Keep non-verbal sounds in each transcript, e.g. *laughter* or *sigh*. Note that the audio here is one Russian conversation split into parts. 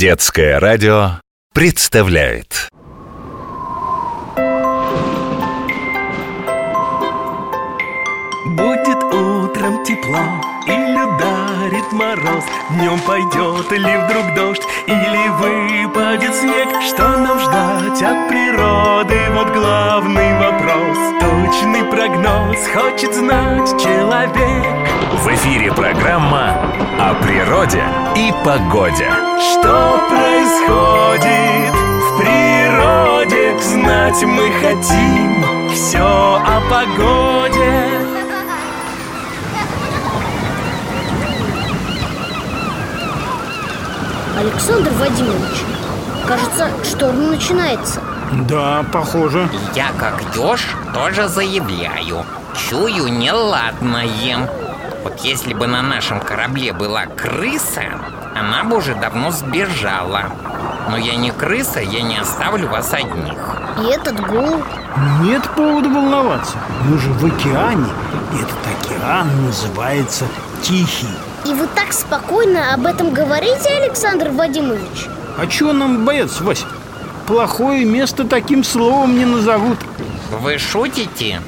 Детское радио представляет. Будет утром тепло мороз. Днем пойдет ли вдруг дождь или выпадет снег. Что нам ждать от природы? Вот главный вопрос. Точный прогноз хочет знать человек. В эфире программа о природе и погоде Что происходит в природе? Знать мы хотим все о погоде Александр Вадимович, кажется, шторм начинается. Да, похоже. Я как еж тоже заявляю Чую неладное Вот если бы на нашем корабле была крыса Она бы уже давно сбежала Но я не крыса, я не оставлю вас одних И этот гул. Нет повода волноваться. Мы же в океане. И этот океан называется Тихий. И вы так спокойно об этом говорите, Александр Вадимович? А чего нам бояться, Вася? Плохое место таким словом не назовут. Вы шутите?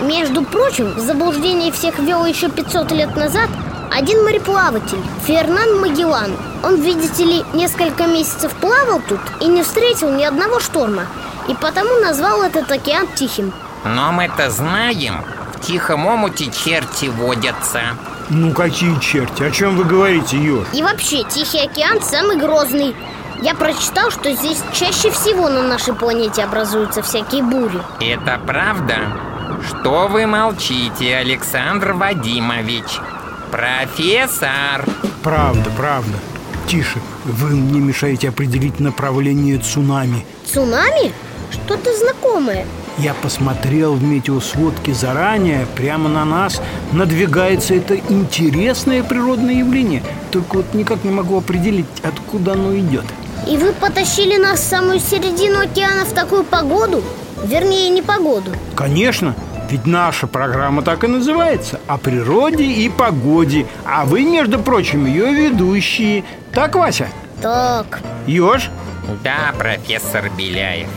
Между прочим, в заблуждение всех ввел еще 500 лет назад один мореплаватель, Фернан Магеллан. Он, видите ли, несколько месяцев плавал тут и не встретил ни одного шторма. И потому назвал этот океан Тихим. Но мы-то знаем В тихом омуте черти водятся Ну какие черти, о чем вы говорите, еж? И вообще, Тихий океан самый грозный. Я прочитал, что здесь чаще всего на нашей планете образуются всякие бури. Это правда? Что вы молчите, Александр Вадимович? Профессор! Правда, правда. Тише, вы мне мешаете определить направление цунами. Цунами? Что-то знакомое. Я посмотрел в метеосводке заранее, прямо на нас надвигается это интересное природное явление. Только вот никак не могу определить, откуда оно идет. И вы потащили нас в самую середину океана в такую погоду? Вернее, не погоду. Конечно, ведь наша программа так и называется О природе и погоде А вы, между прочим, ее ведущие Так, Вася? Так, Ёж? Да, профессор Беляев.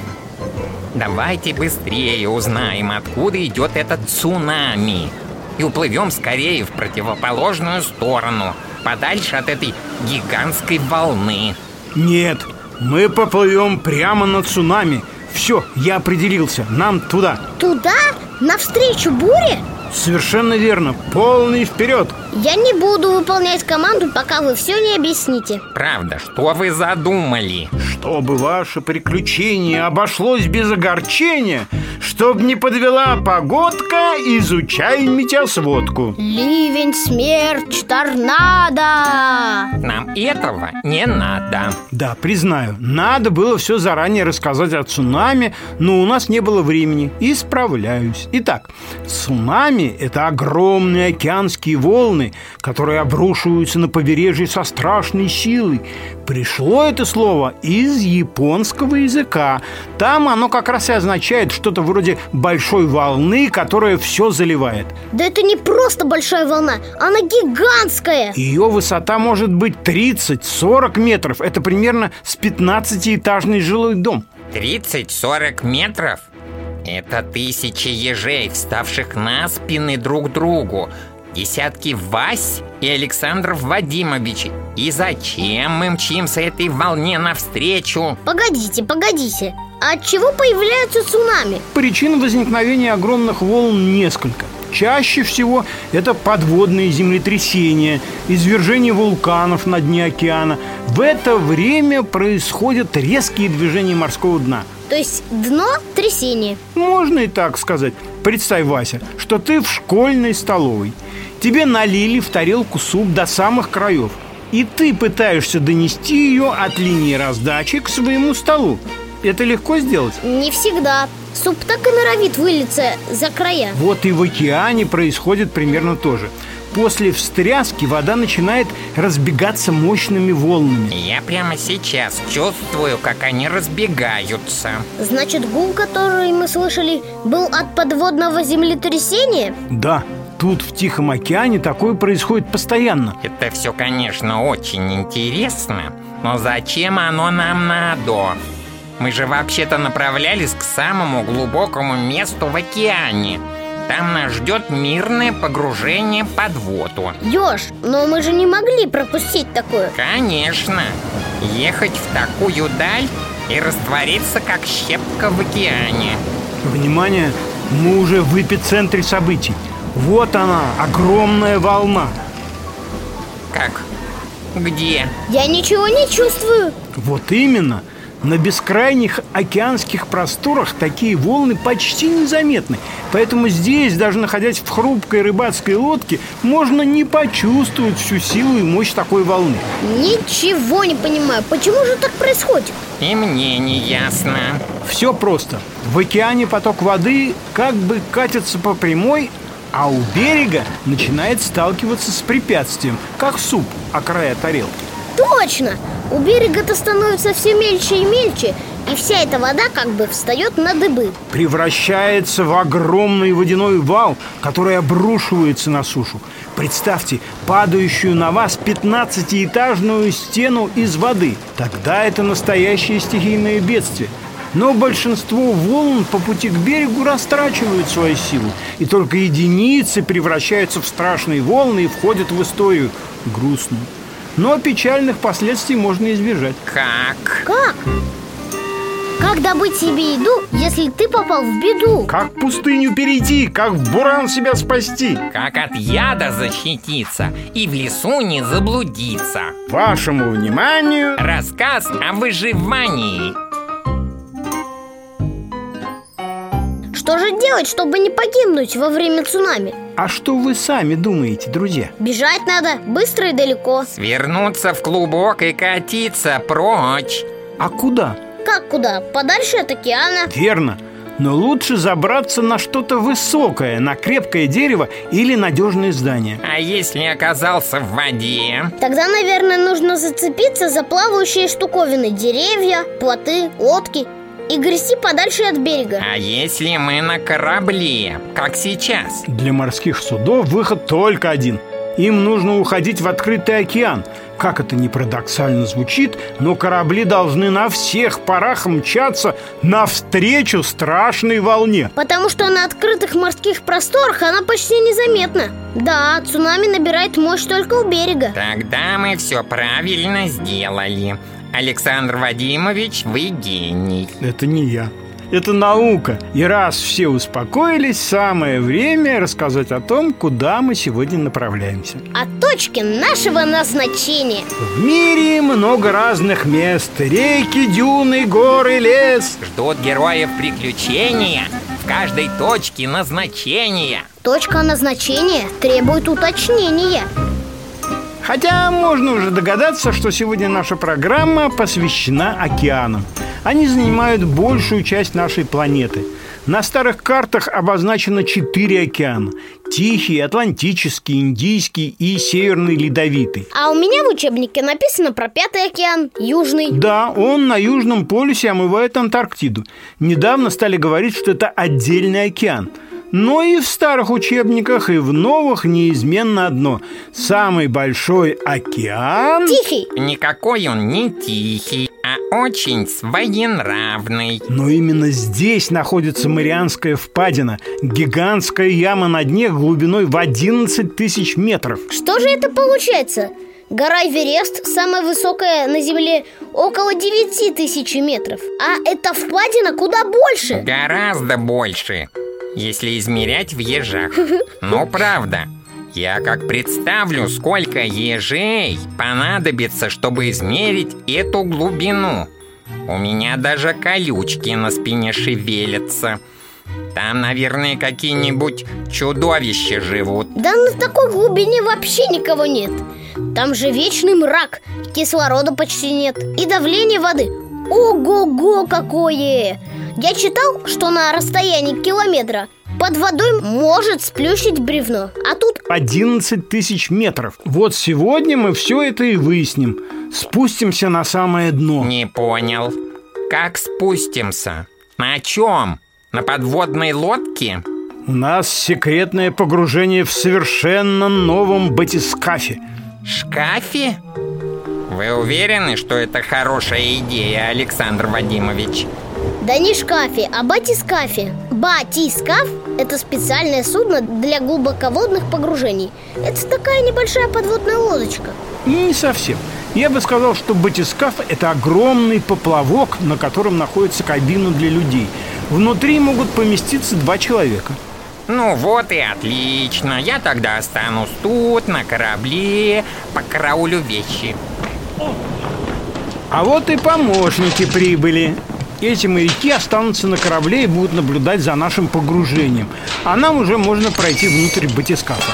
Давайте быстрее узнаем, откуда идет этот цунами. И уплывем скорее в противоположную сторону, подальше от этой гигантской волны. Нет, мы поплывем прямо на цунами Все, я определился, нам туда туда? Навстречу буре? Совершенно верно, полный вперед Я не буду выполнять команду, пока вы все не объясните. Правда, что вы задумали? Чтобы ваше приключение обошлось без огорчения Чтоб не подвела погодка, изучай метеосводку Ливень, смерч, торнадо! Нам этого не надо. Да, признаю, надо было все заранее рассказать о цунами, но у нас не было времени. Исправляюсь. Итак, цунами – это огромные океанские волны, которые обрушиваются на побережье со страшной силой. Пришло это слово из японского языка. Там оно как раз и означает что-то вроде большой волны, которая все заливает. Да это не просто большая волна, она гигантская! Ее высота может быть 30-40 метров. Это примерно с 15-этажный жилой дом. 30-40 метров? Это тысячи ежей, вставших на спины друг другу. Десятки Вась и Александров Вадимович. И зачем мы мчимся этой волне навстречу? Погодите, погодите. А от чего появляются цунами? Причин возникновения огромных волн несколько. Чаще всего это подводные землетрясения, извержение вулканов на дне океана. В это время происходят резкие движения морского дна. То есть дно – трясение. Можно и так сказать. Представь, Вася, что ты в школьной столовой. Тебе налили в тарелку суп до самых краев. И ты пытаешься донести ее от линии раздачи к своему столу. Это легко сделать? Не всегда. Суп так и норовит вылиться за края. Вот и в океане происходит примерно то же. После встряски вода начинает разбегаться мощными волнами. Я прямо сейчас чувствую, как они разбегаются. Значит, гул, который мы слышали, был от подводного землетрясения? Да, Тут, в Тихом океане, такое происходит постоянно. Это все, конечно, очень интересно, но зачем оно нам надо? Мы же вообще-то направлялись к самому глубокому месту в океане. Там нас ждет мирное погружение под воду. Ёж, но мы же не могли пропустить такое Конечно, ехать в такую даль и раствориться как щепка в океане. Внимание, мы уже в эпицентре событий. Вот она, огромная волна. Как? Где? Я ничего не чувствую Вот именно. На бескрайних океанских просторах такие волны почти незаметны. Поэтому здесь, даже находясь в хрупкой рыбацкой лодке, можно не почувствовать всю силу и мощь такой волны. Ничего не понимаю, почему же так происходит? И мне не ясно. Все просто. В океане поток воды как бы катится по прямой, а у берега начинает сталкиваться с препятствием, как суп о края тарелки. Точно! У берега-то становится все мельче и мельче И вся эта вода как бы встает на дыбы превращается в огромный водяной вал, который обрушивается на сушу. Представьте падающую на вас 15-этажную стену из воды. Тогда это настоящее стихийное бедствие. Но большинство волн по пути к берегу растрачивают свою силу, и только единицы превращаются в страшные волны и входят в историю грустную. Но печальных последствий можно избежать. Как? Как? Как добыть себе еду, если ты попал в беду? Как пустыню перейти, как в буран себя спасти? Как от яда защититься и в лесу не заблудиться? Вашему вниманию Рассказ о выживании. Что же делать, чтобы не погибнуть во время цунами? А что вы сами думаете, друзья? Бежать надо быстро и далеко Свернуться в клубок и катиться прочь. А куда? Как куда? Подальше от океана Верно. Но лучше забраться на что-то высокое, на крепкое дерево или надежное здание. А если оказался в воде? Тогда, наверное, нужно зацепиться за плавающие штуковины Деревья, плоты, лодки И грести подальше от берега А если мы на корабле, как сейчас? Для морских судов выход только один. Им нужно уходить в открытый океан. Как это ни парадоксально звучит, но корабли должны на всех парах мчаться навстречу страшной волне. Потому что на открытых морских просторах она почти незаметна Да, цунами набирает мощь только у берега Тогда мы все правильно сделали. Александр Вадимович, вы гений. Это не я. Это наука. И раз все успокоились, самое время рассказать о том, куда мы сегодня направляемся. О точке нашего назначения В мире много разных мест. Реки, дюны, горы, лес. Ждут героев приключения в каждой точке назначения. Точка назначения требует уточнения Хотя можно уже догадаться, что сегодня наша программа посвящена океанам. Они занимают большую часть нашей планеты. На старых картах обозначено четыре океана. Тихий, Атлантический, Индийский и Северный Ледовитый. А у меня в учебнике написано про Пятый океан, Южный Да, он на Южном полюсе омывает Антарктиду. Недавно стали говорить, что это отдельный океан. Но и в старых учебниках, и в новых неизменно одно. Самый большой океан... Тихий Никакой он не тихий, а очень своенравный. Но именно здесь находится Марианская впадина. Гигантская яма на дне глубиной в 11 тысяч метров. Что же это получается? Гора Эверест, самая высокая на Земле, около 9 тысяч метров А эта впадина куда больше Гораздо больше, если измерять в ежах. Но правда, я как представлю, сколько ежей понадобится, чтобы измерить эту глубину. У меня даже колючки на спине шевелятся. Там, наверное, какие-нибудь чудовища живут. Да на такой глубине вообще никого нет Там же вечный мрак, кислорода почти нет И давление воды Ого-го какое! Я читал, что на расстоянии километра под водой может сплющить бревно А тут 11 тысяч метров. Вот сегодня мы все это и выясним. Спустимся на самое дно. Не понял. Как спустимся? На чем? На подводной лодке? У нас секретное погружение в совершенно новом батискафе. Шкафе? Вы уверены, что это хорошая идея, Александр Вадимович? Да не шкафе, а батискафе Батискаф – это специальное судно для глубоководных погружений Это такая небольшая подводная лодочка Не совсем Я бы сказал, что батискаф – это огромный поплавок, на котором находится кабина для людей Внутри могут поместиться два человека ну вот и отлично. Я тогда останусь тут, на корабле, по караулю вещи. А вот и помощники прибыли. Эти моряки останутся на корабле и будут наблюдать за нашим погружением. А нам уже можно пройти внутрь батискафа.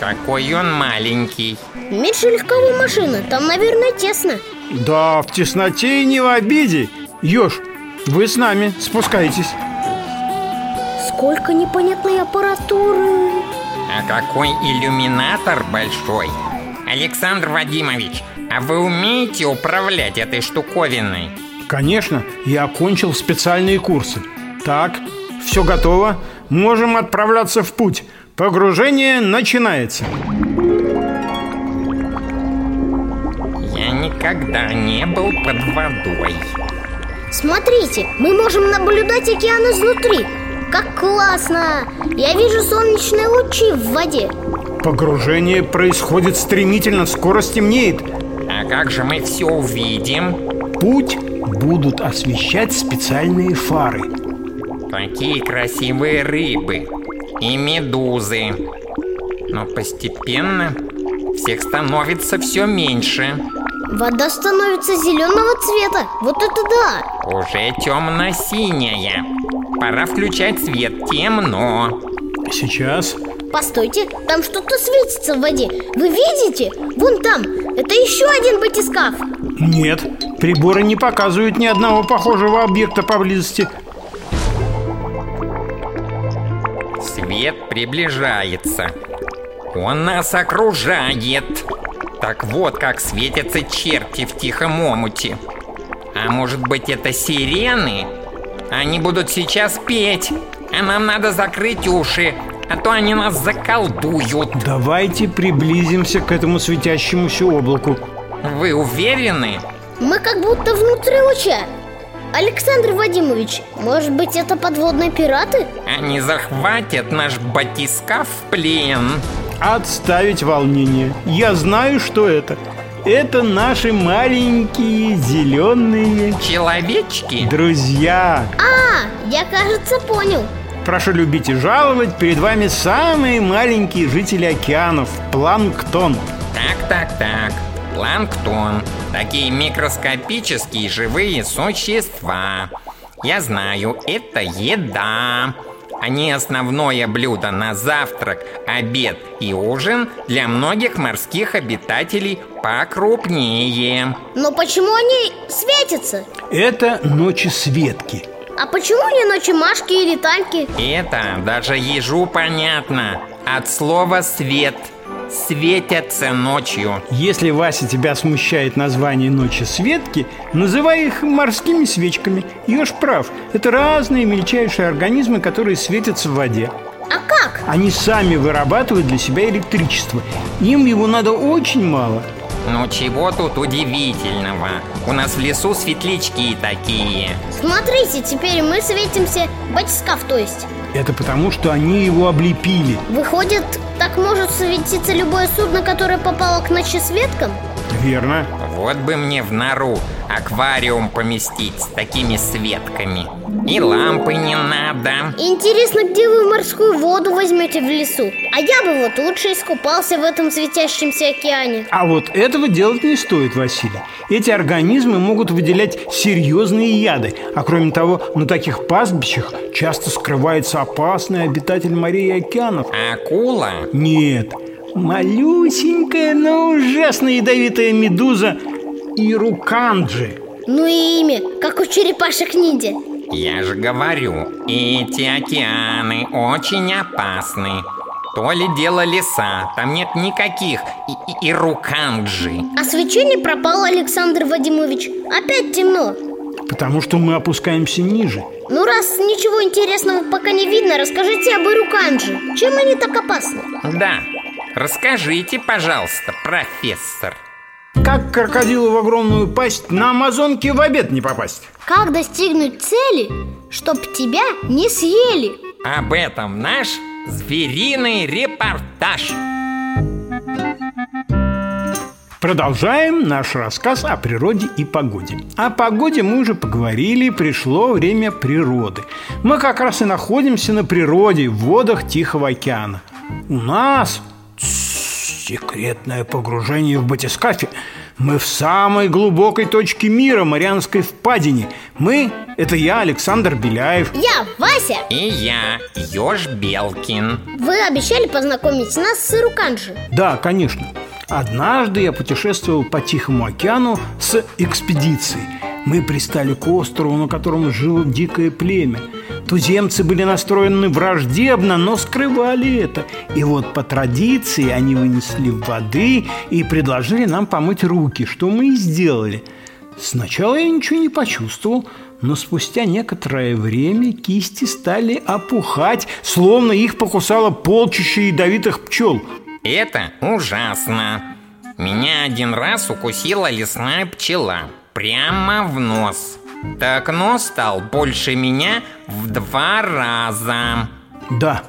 Какой он маленький. Меньше легковой машины, там, наверное, тесно. Да, в тесноте и не в обиде. Ёж, вы с нами, спускайтесь. Сколько непонятной аппаратуры. А какой иллюминатор большой. Александр Вадимович, а вы умеете управлять этой штуковиной? Конечно, я окончил специальные курсы. Так, все готово. Можем отправляться в путь. Погружение начинается. Я никогда не был под водой. Смотрите, мы можем наблюдать океан изнутри Как классно! Я вижу солнечные лучи в воде Погружение происходит стремительно, скоро стемнеет А как же мы все увидим? Путь будут освещать специальные фары. Какие красивые рыбы и медузы. Но постепенно всех становится все меньше. Вода становится зеленого цвета. Вот это да! Уже темно-синяя Пора включать свет, темно. Сейчас Постойте, там что-то светится в воде. Вы видите? Вон там, это еще один батискаф. Нет, приборы не показывают ни одного похожего объекта поблизости. Свет приближается. Он нас окружает. Так вот, как светятся черти в тихом омуте. А может быть это сирены? Они будут сейчас петь, а нам надо закрыть уши, а то они нас заколдуют. Давайте приблизимся к этому светящемуся облаку. Вы уверены? Мы как будто внутри луча. Александр Вадимович, может быть это подводные пираты? Они захватят наш батискаф в плен. Отставить волнение. Я знаю, что это. Это наши маленькие зеленые Человечки? друзья. А, я, кажется, понял. Прошу любить и жаловать, перед вами самые маленькие жители океанов – планктон. Так, так, так. Планктон. Такие микроскопические живые существа. Я знаю, это еда. Они основное блюдо на завтрак, обед и ужин для многих морских обитателей покрупнее. Но почему они светятся? Это ночи Светки. А почему не ночи Машки или Таньки? Это даже ежу понятно. От слова «свет» светятся ночью. Если, Вася, тебя смущает название ночи Светки, называй их морскими свечками. Еж прав, это разные мельчайшие организмы, которые светятся в воде. А как? Они сами вырабатывают для себя электричество. Им его надо очень мало. Ну чего тут удивительного? У нас в лесу светлячки такие. Смотрите, теперь мы светимся, батискаф то есть. Это потому, что они его облепили. Выходит, так может светиться любое судно, которое попало к ночи светкам? Верно. Вот бы мне в нору аквариум поместить с такими светками. И лампы не надо. Интересно, где вы морскую воду возьмете в лесу? А я бы вот лучше искупался в этом светящемся океане. А вот этого делать не стоит, Василий. Эти организмы могут выделять серьезные яды. А кроме того, на таких пастбищах часто скрывается опасный обитатель морей и океанов. Акула? Нет, малюсенькая, но ужасно ядовитая медуза Ируканджи. Ну и имя, как у черепашек ниндзя. Я же говорю, эти океаны очень опасны. То ли дело леса, там нет никаких и, и, ируканджи. А свечение пропало, Александр Вадимович. Опять темно. Потому что мы опускаемся ниже. Ну, раз ничего интересного пока не видно, расскажите об Ируканджи. Чем они так опасны? Да, расскажите, пожалуйста, профессор. Как крокодилу в огромную пасть на Амазонке в обед не попасть? Как достигнуть цели, чтоб тебя не съели? Об этом наш звериный репортаж. Продолжаем наш рассказ о природе и погоде. О погоде мы уже поговорили, пришло время природы. Мы как раз и находимся на природе, в водах Тихого океана. У нас секретное погружение в батискафе. Мы в самой глубокой точке мира, Марианской впадине. Мы – это я, Александр Беляев. Я Вася. И я, Ёж Белкин. Вы обещали познакомить нас с Ируканджи. Да, конечно. Однажды я путешествовал по Тихому океану с экспедицией. Мы пристали к острову, на котором жило дикое племя. Туземцы были настроены враждебно, но скрывали это. И вот по традиции они вынесли воды и предложили нам помыть руки, что мы и сделали. Сначала я ничего не почувствовал, но спустя некоторое время кисти стали опухать, словно их покусало полчище ядовитых пчел. Это ужасно. Меня один раз укусила лесная пчела прямо в нос. Так нос стал больше меня в два раза. Да,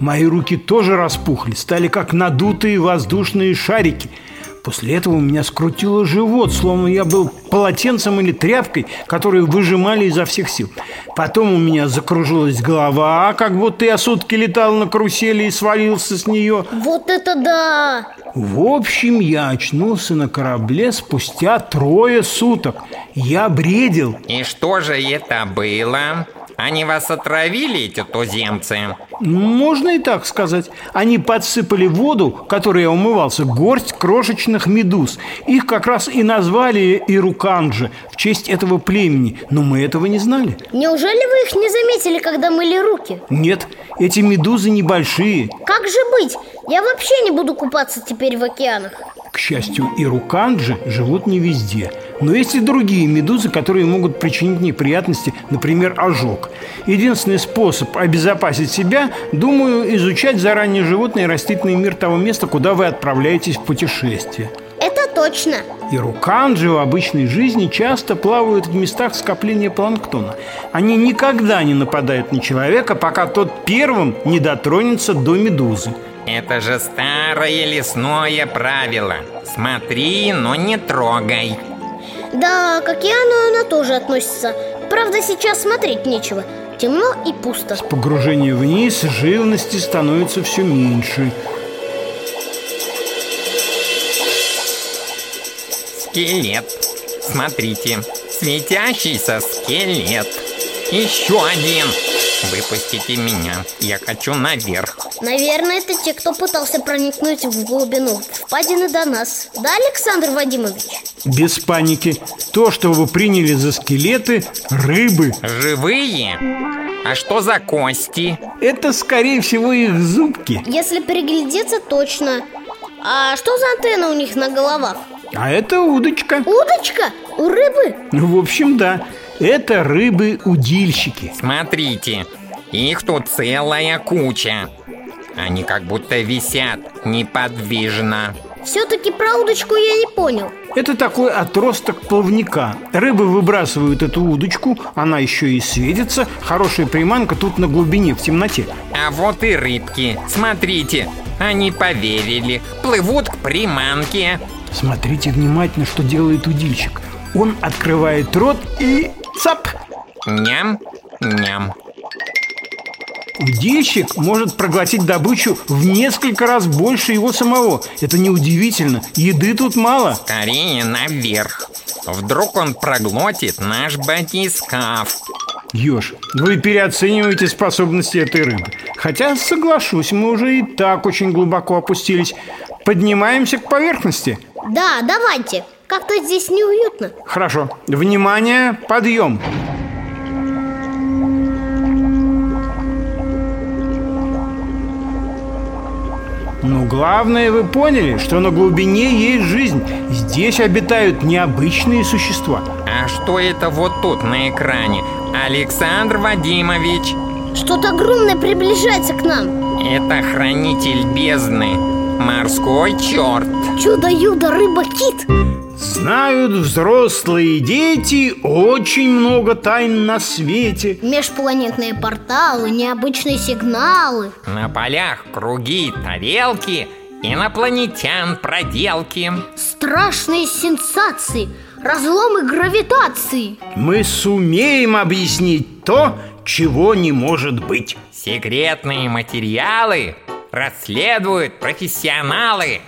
мои руки тоже распухли, стали как надутые воздушные шарики – После этого у меня скрутило живот, словно я был полотенцем или тряпкой, которые выжимали изо всех сил. Потом у меня закружилась голова, как будто я сутки летал на карусели и свалился с нее. Вот это да! В общем, я очнулся на корабле спустя трое суток. Я бредил. И что же это было? Они вас отравили, эти туземцы? Можно и так сказать. Они подсыпали в воду, которой я умывался, горсть крошечных медуз. Их как раз и назвали Ируканджи в честь этого племени, но мы этого не знали. Неужели вы их не заметили, когда мыли руки? Нет, эти медузы небольшие. Как же быть? Я вообще не буду купаться теперь в океанах. К счастью, ируканджи живут не везде. Но есть и другие медузы, которые могут причинить неприятности, например, ожог. Единственный способ обезопасить себя, думаю, изучать заранее животный и растительный мир того места, куда вы отправляетесь в путешествие. Это точно. Ируканджи в обычной жизни часто плавают в местах скопления планктона. Они никогда не нападают на человека, пока тот первым не дотронется до медузы. Это же старое лесное правило. Смотри, но не трогай. Да, к океану она тоже относится. Правда, сейчас смотреть нечего. Темно и пусто. С погружением вниз живности становится все меньше. Скелет. Смотрите, светящийся скелет. Еще один. Выпустите меня, я хочу наверх Наверное, это те, кто пытался проникнуть в глубину впадины до нас Да, Александр Вадимович? Без паники То, что вы приняли за скелеты, рыбы Живые? А что за кости? Это, скорее всего, их зубки Если приглядеться, точно А что за антенна у них на головах? А это удочка Удочка? У рыбы? В общем, да это рыбы-удильщики Смотрите, их тут целая куча Они как будто висят неподвижно. Все-таки про удочку я не понял. Это такой отросток плавника. Рыбы выбрасывают эту удочку, она еще и светится. Хорошая приманка тут на глубине, в темноте. А вот и рыбки, смотрите, они поверили, плывут к приманке. Смотрите внимательно, что делает удильщик. Он открывает рот и Цап! Ням, ням. Удильщик может проглотить добычу в несколько раз больше его самого. Это неудивительно. Еды тут мало. Скорее наверх. Вдруг он проглотит наш батискаф. Ёж, вы переоцениваете способности этой рыбы. Хотя, соглашусь, мы уже и так очень глубоко опустились. Поднимаемся к поверхности. Да, давайте. Как-то здесь неуютно. Хорошо. Внимание, подъем. Но главное, вы поняли, что на глубине есть жизнь. Здесь обитают необычные существа. А что это вот тут на экране? Александр Вадимович, Что-то огромное приближается к нам это хранитель бездны. Морской черт. Чудо-юдо, рыба-кит Знают взрослые дети очень много тайн на свете. Межпланетные порталы, необычные сигналы На полях круги, тарелки, инопланетян проделки. Страшные сенсации Разломы гравитации Мы сумеем объяснить то, чего не может быть. Секретные материалы расследуют профессионалы.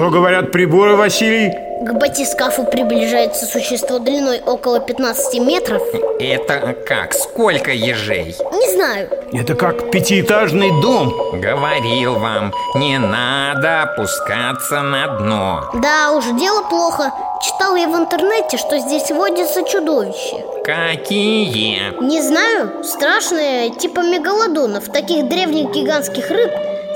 Что говорят приборы, Василий? К батискафу приближается существо длиной около 15 метров Это как? Сколько ежей? Не знаю Это как пятиэтажный дом. Говорил вам, не надо опускаться на дно. Да уж, дело плохо Читал я в интернете, что здесь водятся чудовища Какие? Не знаю, страшные, типа мегалодонов Таких древних гигантских рыб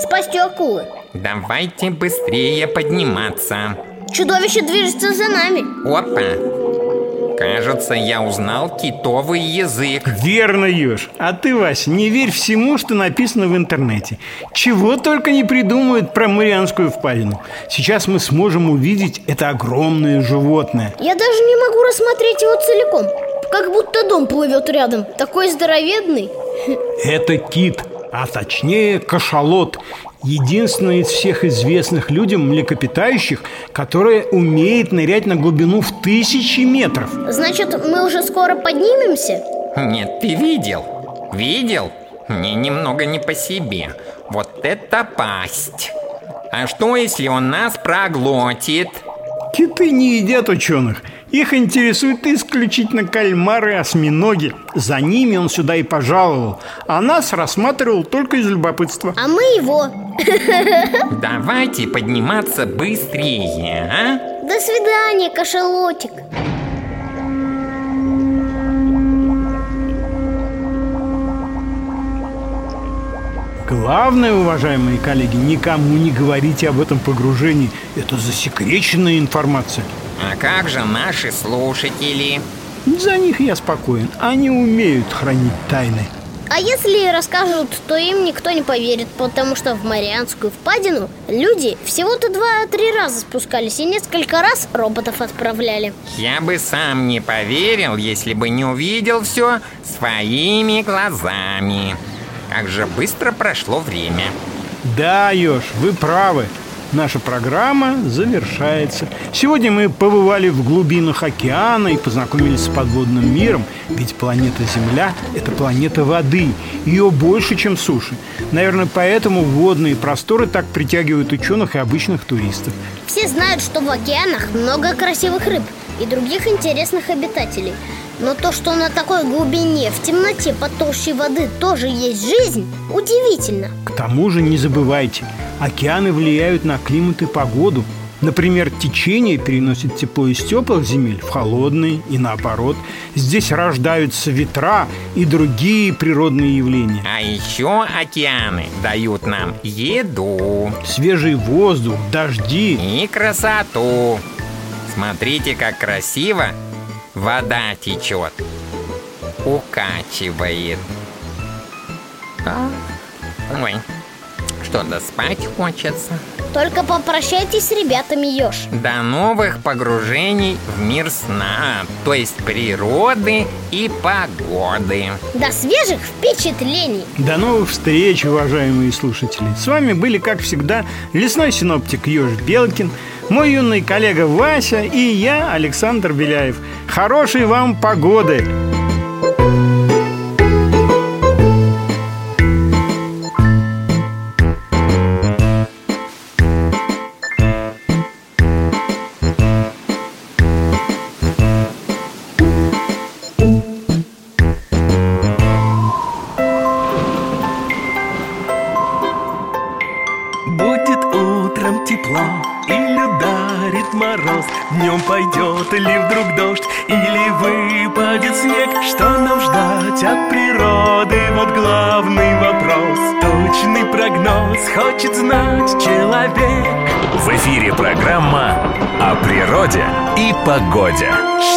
с пастью акулы Давайте быстрее подниматься. Чудовище движется за нами Опа! Кажется, я узнал китовый язык. Верно, Ёж. А ты, Вась, не верь всему, что написано в интернете. Чего только не придумают про Марианскую впадину. Сейчас мы сможем увидеть это огромное животное. Я даже не могу рассмотреть его целиком Как будто дом плывет рядом Такой здоровенный Это кит, а точнее кашалот. Единственное из всех известных людям млекопитающих, которое умеет нырять на глубину в тысячи метров. Значит, мы уже скоро поднимемся? Нет, ты видел? Видел? Мне немного не по себе. Вот это пасть. А что, если он нас проглотит? Киты не едят ученых. Их интересуют исключительно кальмары и осьминоги. За ними он сюда и пожаловал. А нас рассматривал только из любопытства. А мы его *laughs* Давайте подниматься быстрее, а? До свидания, кашалотик Главное, уважаемые коллеги, никому не говорите об этом погружении. Это засекреченная информация. А как же наши слушатели? За них я спокоен. Они умеют хранить тайны. А если расскажут, то им никто не поверит Потому что в Марианскую впадину люди всего-то два-три раза спускались И несколько раз роботов отправляли Я бы сам не поверил, если бы не увидел все своими глазами. Как же быстро прошло время. Да, Ёж, вы правы. Наша программа завершается. Сегодня мы побывали в глубинах океана и познакомились с подводным миром. Ведь планета Земля – это планета воды. Ее больше, чем суши. Наверное, поэтому водные просторы так притягивают ученых и обычных туристов. Все знают, что в океанах много красивых рыб и других интересных обитателей Но то, что на такой глубине, в темноте под толщей воды тоже есть жизнь, удивительно К тому же не забывайте, океаны влияют на климат и погоду. Например, течение переносит тепло из теплых земель в холодные и наоборот. Здесь рождаются ветра и другие природные явления. А еще океаны дают нам еду Свежий воздух, дожди. и красоту. Смотрите, как красиво вода течет. Укачивает. А? Ой, что-то спать хочется. Только попрощайтесь с ребятами, Ёж До новых погружений в мир сна, то есть природы и погоды. До свежих впечатлений До новых встреч, уважаемые слушатели. С вами были, как всегда, лесной синоптик Ёж Белкин, мой юный коллега Вася и я, Александр Беляев. Хорошей вам погоды! Погоде.